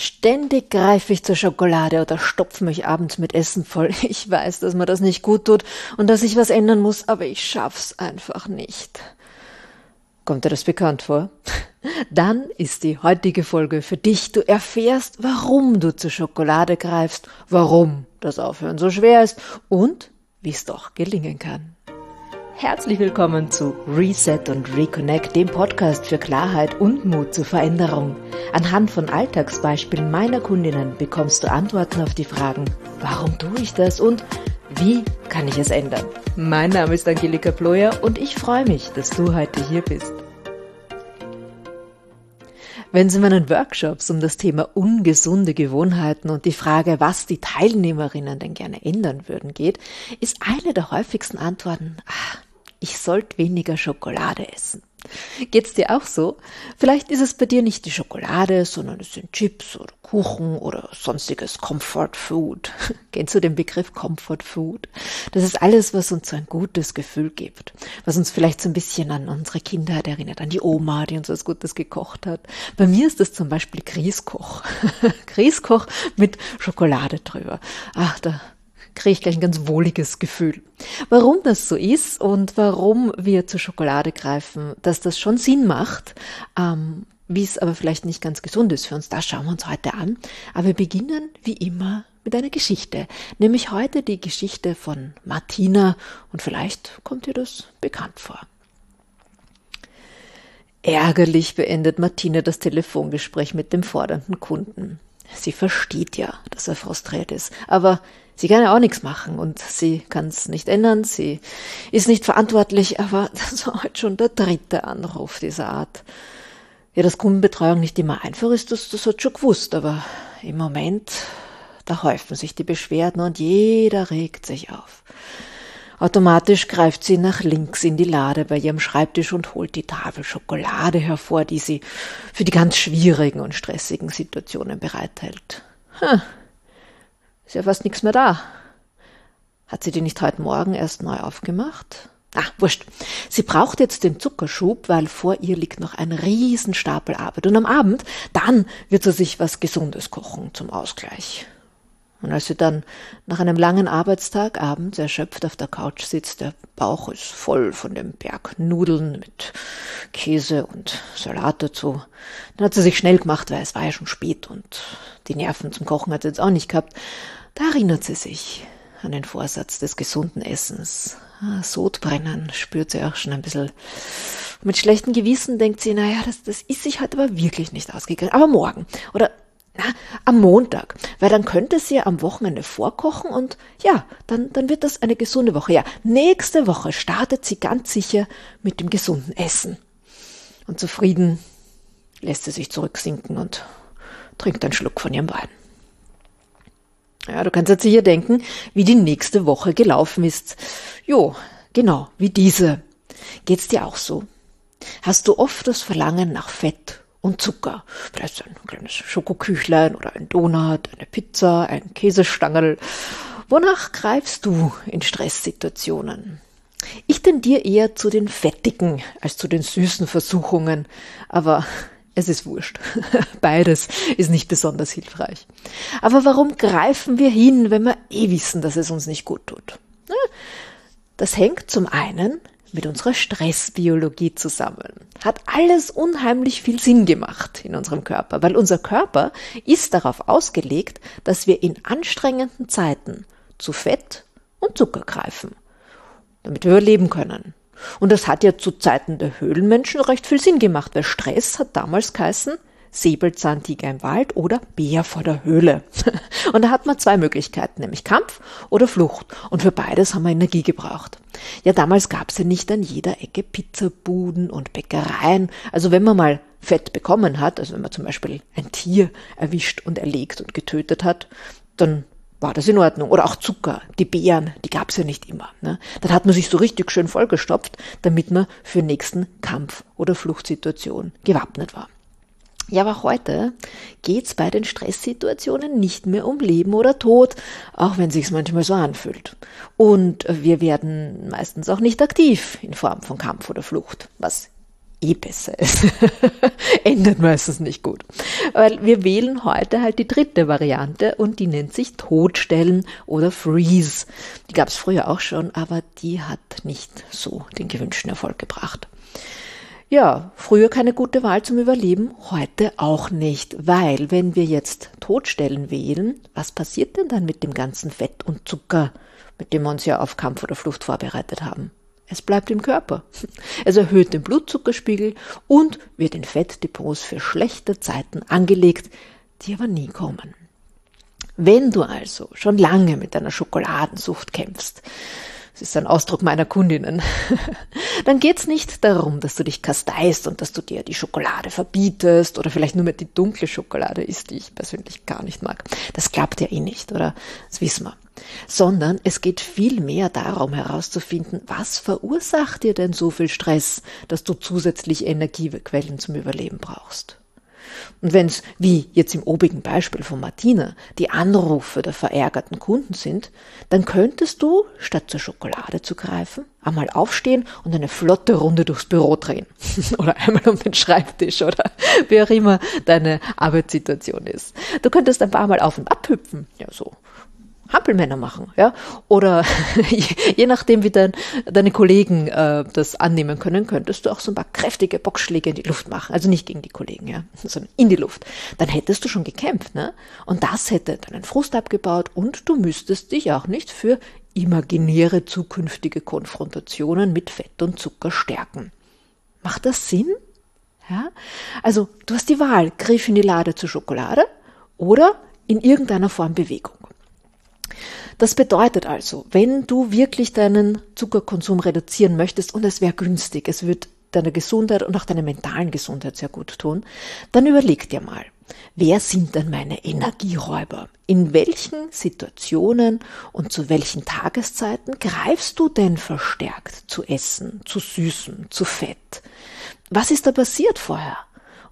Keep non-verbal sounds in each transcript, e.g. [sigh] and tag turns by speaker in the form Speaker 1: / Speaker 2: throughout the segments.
Speaker 1: Ständig greife ich zur Schokolade oder stopfe mich abends mit Essen voll. [laughs] Ich weiß, dass mir das nicht gut tut und dass ich was ändern muss, aber ich schaff's einfach nicht. Kommt dir das bekannt vor? [laughs] Dann ist die heutige Folge für dich. Du erfährst, warum du zur Schokolade greifst, warum das Aufhören so schwer ist und wie es doch gelingen kann. Herzlich willkommen zu Reset und Reconnect, dem Podcast für Klarheit und Mut zur Veränderung. Anhand von Alltagsbeispielen meiner Kundinnen bekommst du Antworten auf die Fragen, warum tue ich das und wie kann ich es ändern? Mein Name ist Angelika Ployer und ich freue mich, dass du heute hier bist. Wenn es in meinen Workshops um das Thema ungesunde Gewohnheiten und die Frage, was die Teilnehmerinnen denn gerne ändern würden, geht, ist eine der häufigsten Antworten, ah, ich sollte weniger Schokolade essen. Geht's dir auch so? Vielleicht ist es bei dir nicht die Schokolade, sondern es sind Chips oder Kuchen oder sonstiges Comfort Food. [laughs] Kennst du den Begriff Comfort Food? Das ist alles, was uns so ein gutes Gefühl gibt, was uns vielleicht so ein bisschen an unsere Kindheit erinnert, an die Oma, die uns was Gutes gekocht hat. Bei mir ist das zum Beispiel Grießkoch. [laughs] Grießkoch mit Schokolade drüber. Ach, da kriege ich gleich ein ganz wohliges Gefühl. Warum das so ist und warum wir zur Schokolade greifen, dass das schon Sinn macht, ähm, wie es aber vielleicht nicht ganz gesund ist für uns, das schauen wir uns heute an. Aber wir beginnen wie immer mit einer Geschichte, nämlich heute die Geschichte von Martina und vielleicht kommt dir das bekannt vor. Ärgerlich beendet Martina das Telefongespräch mit dem fordernden Kunden. Sie versteht ja, dass er frustriert ist, aber sie kann ja auch nichts machen und sie kann es nicht ändern, sie ist nicht verantwortlich, aber [laughs] das war heute schon der dritte Anruf dieser Art. Ja, dass Kundenbetreuung nicht immer einfach ist, das, das hat schon gewusst, aber im Moment, da häufen sich die Beschwerden und jeder regt sich auf. Automatisch greift sie nach links in die Lade bei ihrem Schreibtisch und holt die Tafel Schokolade hervor, die sie für die ganz schwierigen und stressigen Situationen bereithält. Hm, ist ja fast nichts mehr da. Hat sie die nicht heute Morgen erst neu aufgemacht? Ah, wurscht. Sie braucht jetzt den Zuckerschub, weil vor ihr liegt noch ein Riesenstapel Arbeit. Und am Abend, dann wird sie sich was Gesundes kochen zum Ausgleich. Und als sie dann nach einem langen Arbeitstag abends erschöpft auf der Couch sitzt, der Bauch ist voll von dem Berg Nudeln mit Käse und Salat dazu, dann hat sie sich schnell gemacht, weil es war ja schon spät und die Nerven zum Kochen hat sie jetzt auch nicht gehabt. Da erinnert sie sich an den Vorsatz des gesunden Essens. Ah, Sodbrennen spürt sie auch schon ein bisschen. mit schlechtem Gewissen denkt sie, naja, das, das ist sich heute aber wirklich nicht ausgegangen. Aber morgen oder na, am Montag, weil dann könnte sie am Wochenende vorkochen und ja, dann, dann wird das eine gesunde Woche. Ja, nächste Woche startet sie ganz sicher mit dem gesunden Essen. Und zufrieden lässt sie sich zurücksinken und trinkt einen Schluck von ihrem Wein. Ja, du kannst jetzt sicher denken, wie die nächste Woche gelaufen ist. Jo, genau, wie diese. Geht's dir auch so? Hast du oft das Verlangen nach Fett und Zucker. Vielleicht ein kleines Schokoküchlein oder ein Donut, eine Pizza, ein Käsestangel. Wonach greifst du in Stresssituationen? Ich tendiere eher zu den fettigen als zu den süßen Versuchungen, aber es ist wurscht. [laughs] Beides ist nicht besonders hilfreich. Aber warum greifen wir hin, wenn wir eh wissen, dass es uns nicht gut tut? Das hängt zum einen mit unserer Stressbiologie zusammen. Hat alles unheimlich viel Sinn gemacht in unserem Körper, weil unser Körper ist darauf ausgelegt, dass wir in anstrengenden Zeiten zu Fett und Zucker greifen, damit wir überleben können. Und das hat ja zu Zeiten der Höhlenmenschen recht viel Sinn gemacht, weil Stress hat damals geheißen, Säbelzahntiger im Wald oder Bär vor der Höhle. [laughs] Und da hat man zwei Möglichkeiten, nämlich Kampf oder Flucht. Und für beides haben wir Energie gebraucht. Ja, damals gab es ja nicht an jeder Ecke Pizzabuden und Bäckereien. Also wenn man mal Fett bekommen hat, also wenn man zum Beispiel ein Tier erwischt und erlegt und getötet hat, dann war das in Ordnung. Oder auch Zucker, die Beeren, die gab's ja nicht immer. Ne? Dann hat man sich so richtig schön vollgestopft, damit man für nächsten Kampf- oder Fluchtsituation gewappnet war. Ja, aber heute geht's bei den Stresssituationen nicht mehr um Leben oder Tod, auch wenn sich's manchmal so anfühlt. Und wir werden meistens auch nicht aktiv in Form von Kampf oder Flucht, was eh besser ist. [laughs] Endet meistens nicht gut. Weil wir wählen heute halt die dritte Variante und die nennt sich Totstellen oder Freeze. Die gab es früher auch schon, aber die hat nicht so den gewünschten Erfolg gebracht. Ja, früher keine gute Wahl zum Überleben, heute auch nicht, weil wenn wir jetzt Todstellen wählen, was passiert denn dann mit dem ganzen Fett und Zucker, mit dem wir uns ja auf Kampf oder Flucht vorbereitet haben? Es bleibt im Körper. [laughs] Es erhöht den Blutzuckerspiegel und wird in Fettdepots für schlechte Zeiten angelegt, die aber nie kommen. Wenn du also schon lange mit deiner Schokoladensucht kämpfst, das ist ein Ausdruck meiner Kundinnen, [laughs] dann geht's nicht darum, dass du dich kasteist und dass du dir die Schokolade verbietest oder vielleicht nur mit die dunkle Schokolade isst, die ich persönlich gar nicht mag. Das klappt ja eh nicht, oder? Das wissen wir. Sondern es geht viel mehr darum herauszufinden, was verursacht dir denn so viel Stress, dass du zusätzlich Energiequellen zum Überleben brauchst. Und wenn es, wie jetzt im obigen Beispiel von Martina, die Anrufe der verärgerten Kunden sind, dann könntest du, statt zur Schokolade zu greifen, einmal aufstehen und eine flotte Runde durchs Büro drehen. [laughs] oder einmal um den Schreibtisch oder wie auch immer deine Arbeitssituation ist. Du könntest ein paar Mal auf und ab hüpfen. Ja, so Hampelmänner machen, ja. Oder [laughs] je nachdem, wie dein, deine Kollegen äh, das annehmen können, könntest du auch so ein paar kräftige Boxschläge in die Luft machen. Also nicht gegen die Kollegen, ja, [laughs] sondern in die Luft. Dann hättest du schon gekämpft, ne? Und das hätte deinen Frust abgebaut und du müsstest dich auch nicht für imaginäre zukünftige Konfrontationen mit Fett und Zucker stärken. Macht das Sinn? Ja? Also, du hast die Wahl, griff in die Lade zur Schokolade oder in irgendeiner Form Bewegung. Das bedeutet also, wenn du wirklich deinen Zuckerkonsum reduzieren möchtest und es wäre günstig, es wird deiner Gesundheit und auch deiner mentalen Gesundheit sehr gut tun, dann überleg dir mal, wer sind denn meine Energieräuber? In welchen Situationen und zu welchen Tageszeiten greifst du denn verstärkt zu Essen, zu Süßen, zu Fett? Was ist da passiert vorher?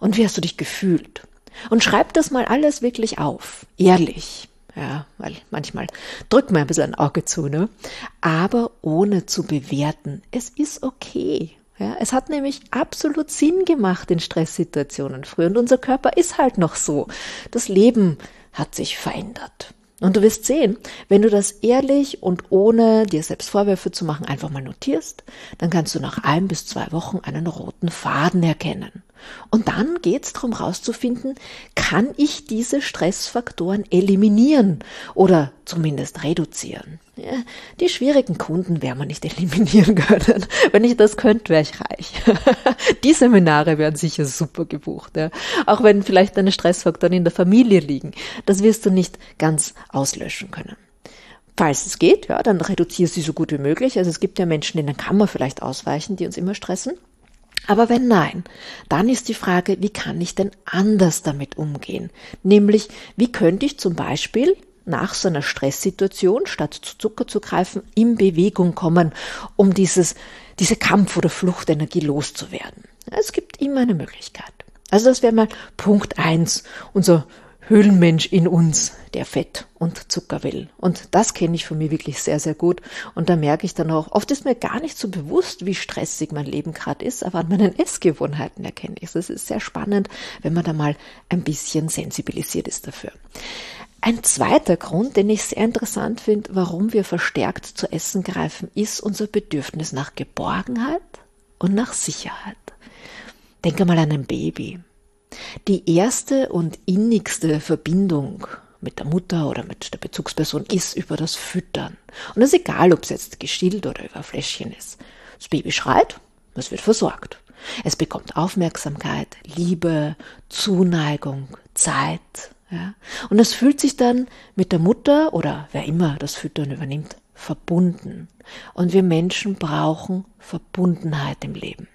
Speaker 1: Und wie hast du dich gefühlt? Und schreib das mal alles wirklich auf, ehrlich. Ja, weil manchmal drückt man ein bisschen ein Auge zu, ne? Aber ohne zu bewerten. Es ist okay. Ja, es hat nämlich absolut Sinn gemacht in Stresssituationen früher und unser Körper ist halt noch so. Das Leben hat sich verändert. Und du wirst sehen, wenn du das ehrlich und ohne dir selbst Vorwürfe zu machen einfach mal notierst, dann kannst du nach ein bis zwei Wochen einen roten Faden erkennen. Und dann geht's darum rauszufinden, kann ich diese Stressfaktoren eliminieren oder zumindest reduzieren. Ja, die schwierigen Kunden werden wir nicht eliminieren können. [laughs] Wenn ich das könnte, wäre ich reich. [laughs] die Seminare wären sicher super gebucht. Ja. Auch wenn vielleicht deine Stressfaktoren in der Familie liegen. Das wirst du nicht ganz auslöschen können. Falls es geht, ja, dann reduziere sie so gut wie möglich. Also es gibt ja Menschen, denen kann man vielleicht ausweichen, die uns immer stressen. Aber wenn nein, dann ist die Frage, wie kann ich denn anders damit umgehen? Nämlich, wie könnte ich zum Beispiel nach so einer Stresssituation, statt zu Zucker zu greifen, in Bewegung kommen, um dieses, diese Kampf- oder Fluchtenergie loszuwerden? Es gibt immer eine Möglichkeit. Also das wäre mal Punkt eins, unser Höhlenmensch in uns, der Fett und Zucker will. Und das kenne ich von mir wirklich sehr, sehr gut. Und da merke ich dann auch, oft ist mir gar nicht so bewusst, wie stressig mein Leben gerade ist, aber an meinen Essgewohnheiten erkenne ich es. Es ist sehr spannend, wenn man da mal ein bisschen sensibilisiert ist dafür. Ein zweiter Grund, den ich sehr interessant finde, warum wir verstärkt zu Essen greifen, ist unser Bedürfnis nach Geborgenheit und nach Sicherheit. Denke mal an ein Baby. Die erste und innigste Verbindung mit der Mutter oder mit der Bezugsperson ist über das Füttern. Und das ist egal, ob es jetzt gestillt oder über Fläschchen ist. Das Baby schreit, es wird versorgt. Es bekommt Aufmerksamkeit, Liebe, Zuneigung, Zeit. Ja? Und es fühlt sich dann mit der Mutter oder wer immer das Füttern übernimmt, verbunden. Und wir Menschen brauchen Verbundenheit im Leben.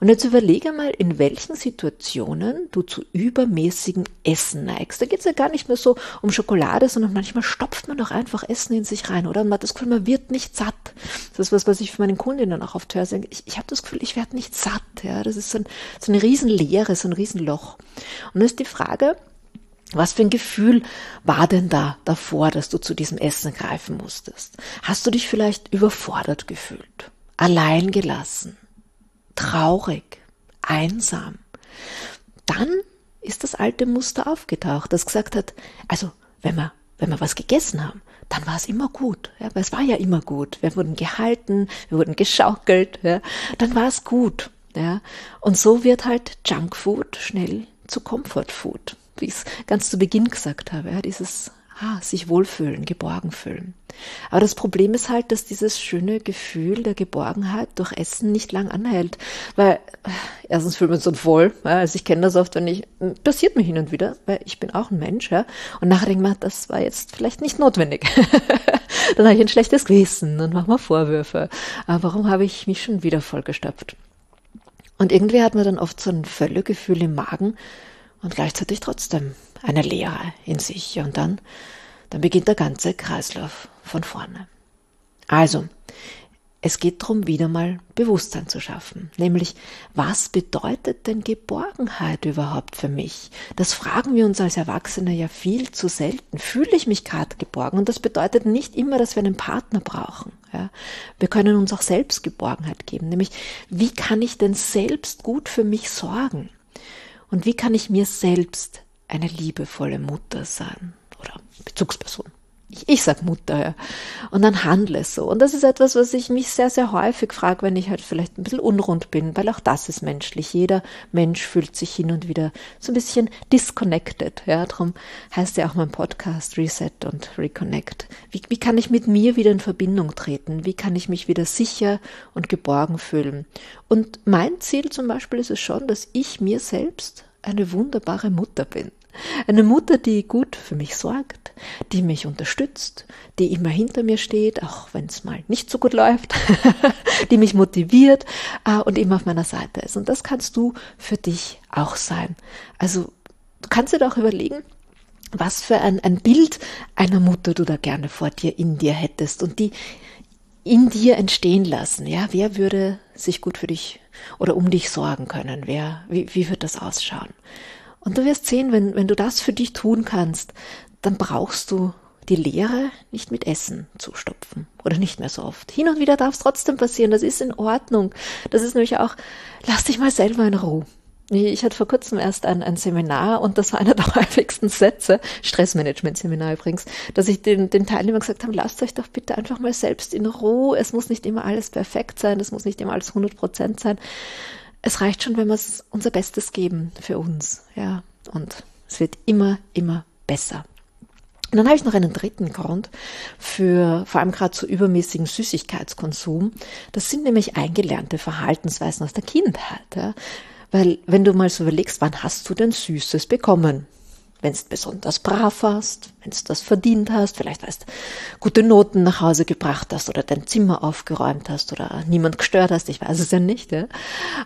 Speaker 1: Und jetzt überlege mal, in welchen Situationen du zu übermäßigem Essen neigst. Da geht es ja gar nicht mehr so um Schokolade, sondern manchmal stopft man doch einfach Essen in sich rein, oder? Und man hat das Gefühl, man wird nicht satt. Das ist was, was ich von meinen Kundinnen auch oft höre. Ich, ich habe das Gefühl, ich werde nicht satt. Ja? Das ist so, ein, so eine Riesenleere, so ein Riesenloch. Und dann ist die Frage, was für ein Gefühl war denn da davor, dass du zu diesem Essen greifen musstest? Hast du dich vielleicht überfordert gefühlt? Allein gelassen? traurig, einsam. Dann ist das alte Muster aufgetaucht, das gesagt hat, also wenn wir, wenn wir was gegessen haben, dann war es immer gut. Ja, weil es war ja immer gut. Wir wurden gehalten, wir wurden geschaukelt, ja, dann war es gut. Ja. Und so wird halt Junkfood schnell zu Comfortfood, wie ich es ganz zu Beginn gesagt habe. Ja, dieses ah, sich wohlfühlen, geborgen fühlen. Aber das Problem ist halt, dass dieses schöne Gefühl der Geborgenheit durch Essen nicht lang anhält, weil erstens fühlt man sich so voll, also ich kenne das oft, wenn ich, passiert mir hin und wieder, weil ich bin auch ein Mensch, ja, und nachher denke ich mir, das war jetzt vielleicht nicht notwendig. [laughs] Dann habe ich ein schlechtes Gewissen und mache mir Vorwürfe. Aber warum habe ich mich schon wieder vollgestopft? Und irgendwie hat man dann oft so ein Völlegefühl im Magen und gleichzeitig trotzdem eine Leere in sich. Und dann, dann beginnt der ganze Kreislauf von vorne. Also, es geht darum, wieder mal Bewusstsein zu schaffen. Nämlich, was bedeutet denn Geborgenheit überhaupt für mich? Das fragen wir uns als Erwachsene ja viel zu selten. Fühle ich mich gerade geborgen? Und das bedeutet nicht immer, dass wir einen Partner brauchen. Ja? Wir können uns auch selbst Geborgenheit geben. Nämlich, wie kann ich denn selbst gut für mich sorgen? Und wie kann ich mir selbst eine liebevolle Mutter sein oder Bezugsperson. Ich, ich sag Mutter, ja. Und dann handle so. Und das ist etwas, was ich mich sehr, sehr häufig frage, wenn ich halt vielleicht ein bisschen unrund bin, weil auch das ist menschlich. Jeder Mensch fühlt sich hin und wieder so ein bisschen disconnected. Ja, darum heißt ja auch mein Podcast Reset und Reconnect. Wie, wie kann ich mit mir wieder in Verbindung treten? Wie kann ich mich wieder sicher und geborgen fühlen? Und mein Ziel zum Beispiel ist es schon, dass ich mir selbst eine wunderbare Mutter bin. Eine Mutter, die gut für mich sorgt, die mich unterstützt, die immer hinter mir steht, auch wenn es mal nicht so gut läuft, [laughs] die mich motiviert äh, und immer auf meiner Seite ist. Und das kannst du für dich auch sein. Also du kannst dir doch überlegen, was für ein, ein Bild einer Mutter du da gerne vor dir, in dir hättest und die in dir entstehen lassen. Ja, wer würde sich gut für dich oder um dich sorgen können? Wer, wie, wie wird das ausschauen? Und du wirst sehen, wenn, wenn du das für dich tun kannst, dann brauchst du die Leere nicht mit Essen zustopfen oder nicht mehr so oft. Hin und wieder darf es trotzdem passieren, das ist in Ordnung. Das ist nämlich auch, lass dich mal selber in Ruhe. Ich hatte vor kurzem erst ein, ein Seminar und das war einer der [laughs] häufigsten Sätze, Stressmanagement-Seminar übrigens, dass ich den, den Teilnehmern gesagt habe, lasst euch doch bitte einfach mal selbst in Ruhe. Es muss nicht immer alles perfekt sein, es muss nicht immer alles 100 Prozent sein es reicht schon, wenn wir unser Bestes geben für uns, ja. Und es wird immer, immer besser. Und dann habe ich noch einen dritten Grund für vor allem gerade zu übermäßigen Süßigkeitskonsum. Das sind nämlich eingelernte Verhaltensweisen aus der Kindheit. Ja? Weil wenn du mal so überlegst, wann hast du denn Süßes bekommen? Wenn du besonders brav warst, wenn du das verdient hast, vielleicht weißt gute Noten nach Hause gebracht hast oder dein Zimmer aufgeräumt hast oder niemand gestört hast, ich weiß es ja nicht, ja,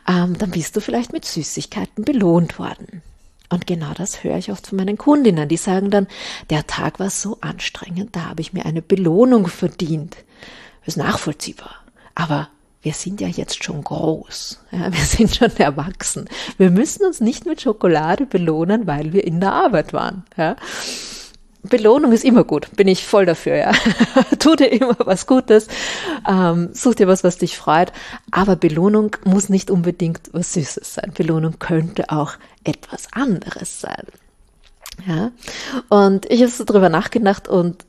Speaker 1: ähm, dann bist du vielleicht mit Süßigkeiten belohnt worden. Und genau das höre ich oft von meinen Kundinnen, die sagen dann, der Tag war so anstrengend, da habe ich mir eine Belohnung verdient. Das ist nachvollziehbar. Aber wir sind ja jetzt schon groß, ja, [laughs] wir sind schon erwachsen. Wir müssen uns nicht mit Schokolade belohnen, weil wir in der Arbeit waren. Ja. Belohnung ist immer gut, bin ich voll dafür, ja. [laughs] tu dir immer was Gutes, ähm, such dir was, was dich freut, aber Belohnung muss nicht unbedingt was Süßes sein. Belohnung könnte auch etwas anderes sein. Ja. Und ich habe so drüber nachgedacht und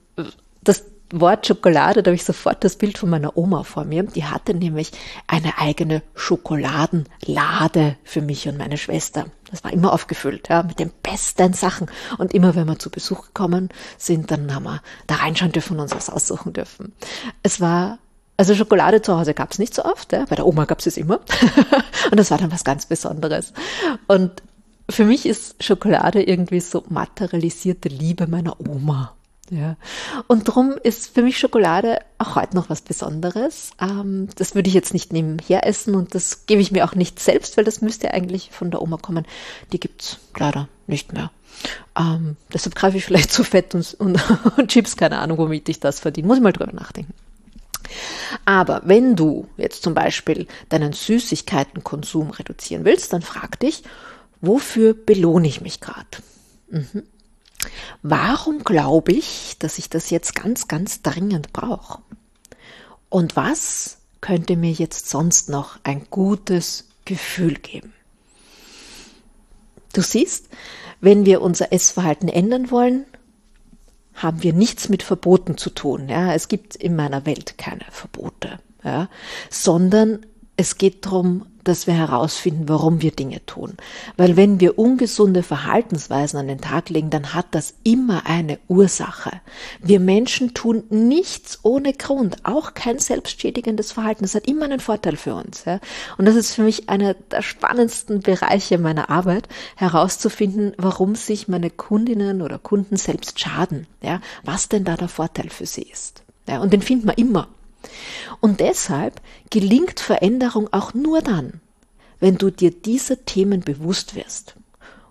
Speaker 1: das Wort Schokolade, da habe ich sofort das Bild von meiner Oma vor mir. Die hatte nämlich eine eigene Schokoladenlade für mich und meine Schwester. Das war immer aufgefüllt, ja, mit den besten Sachen. Und immer wenn wir zu Besuch gekommen sind, dann haben wir da reinschauen dürfen und uns was aussuchen dürfen. Es war also Schokolade zu Hause gab es nicht so oft, ja. bei der Oma gab es es immer. [laughs] und das war dann was ganz Besonderes. Und für mich ist Schokolade irgendwie so materialisierte Liebe meiner Oma. Ja. Und darum ist für mich Schokolade auch heute noch was Besonderes. Ähm, das würde ich jetzt nicht nebenher essen und das gebe ich mir auch nicht selbst, weil das müsste eigentlich von der Oma kommen. Die gibt's leider nicht mehr. Ähm, deshalb greife ich vielleicht [laughs] zu Fett und, und, und Chips, keine Ahnung, womit ich das verdiene. Muss ich mal drüber nachdenken. Aber wenn du jetzt zum Beispiel deinen Süßigkeitenkonsum reduzieren willst, dann frag dich, wofür belohne ich mich gerade? Mhm. Warum glaube ich, dass ich das jetzt ganz, ganz dringend brauche? Und was könnte mir jetzt sonst noch ein gutes Gefühl geben? Du siehst, wenn wir unser Essverhalten ändern wollen, haben wir nichts mit Verboten zu tun. Ja, es gibt in meiner Welt keine Verbote, ja, sondern es geht darum, dass wir herausfinden, warum wir Dinge tun. Weil wenn wir ungesunde Verhaltensweisen an den Tag legen, dann hat das immer eine Ursache. Wir Menschen tun nichts ohne Grund, auch kein selbstschädigendes Verhalten. Das hat immer einen Vorteil für uns. Ja? Und das ist für mich einer der spannendsten Bereiche meiner Arbeit, herauszufinden, warum sich meine Kundinnen oder Kunden selbst schaden. Ja? Was denn da der Vorteil für sie ist. Ja? Und den finden wir immer. Und deshalb gelingt Veränderung auch nur dann, wenn du dir dieser Themen bewusst wirst.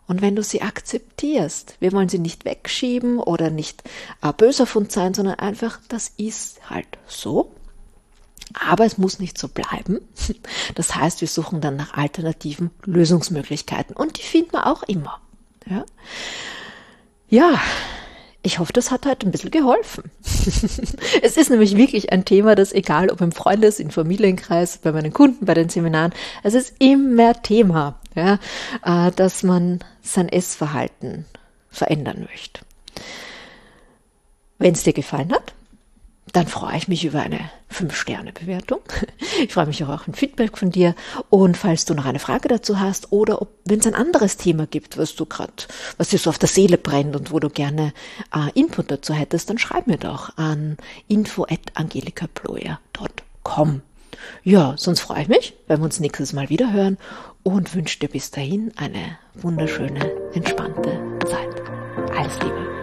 Speaker 1: Und wenn du sie akzeptierst, wir wollen sie nicht wegschieben oder nicht äh, böser von sein, sondern einfach, das ist halt so. Aber es muss nicht so bleiben. [laughs] Das heißt, wir suchen dann nach alternativen Lösungsmöglichkeiten. Und die finden wir auch immer. Ja, ja ich hoffe, das hat heute ein bisschen geholfen. [laughs] es ist nämlich wirklich ein Thema, das egal ob im Freundes-, im Familienkreis, bei meinen Kunden, bei den Seminaren, es ist immer Thema, ja, äh, dass man sein Essverhalten verändern möchte. Wenn es dir gefallen hat, dann freue ich mich über eine 5-Sterne-Bewertung. Ich freue mich auch auf ein Feedback von dir. Und falls du noch eine Frage dazu hast oder wenn es ein anderes Thema gibt, was du gerade, was dir so auf der Seele brennt und wo du gerne äh, Input dazu hättest, dann schreib mir doch an info@angelikaployer.com. Ja, sonst freue ich mich, wenn wir uns nächstes Mal wieder hören und wünsche dir bis dahin eine wunderschöne, entspannte Zeit. Alles Liebe.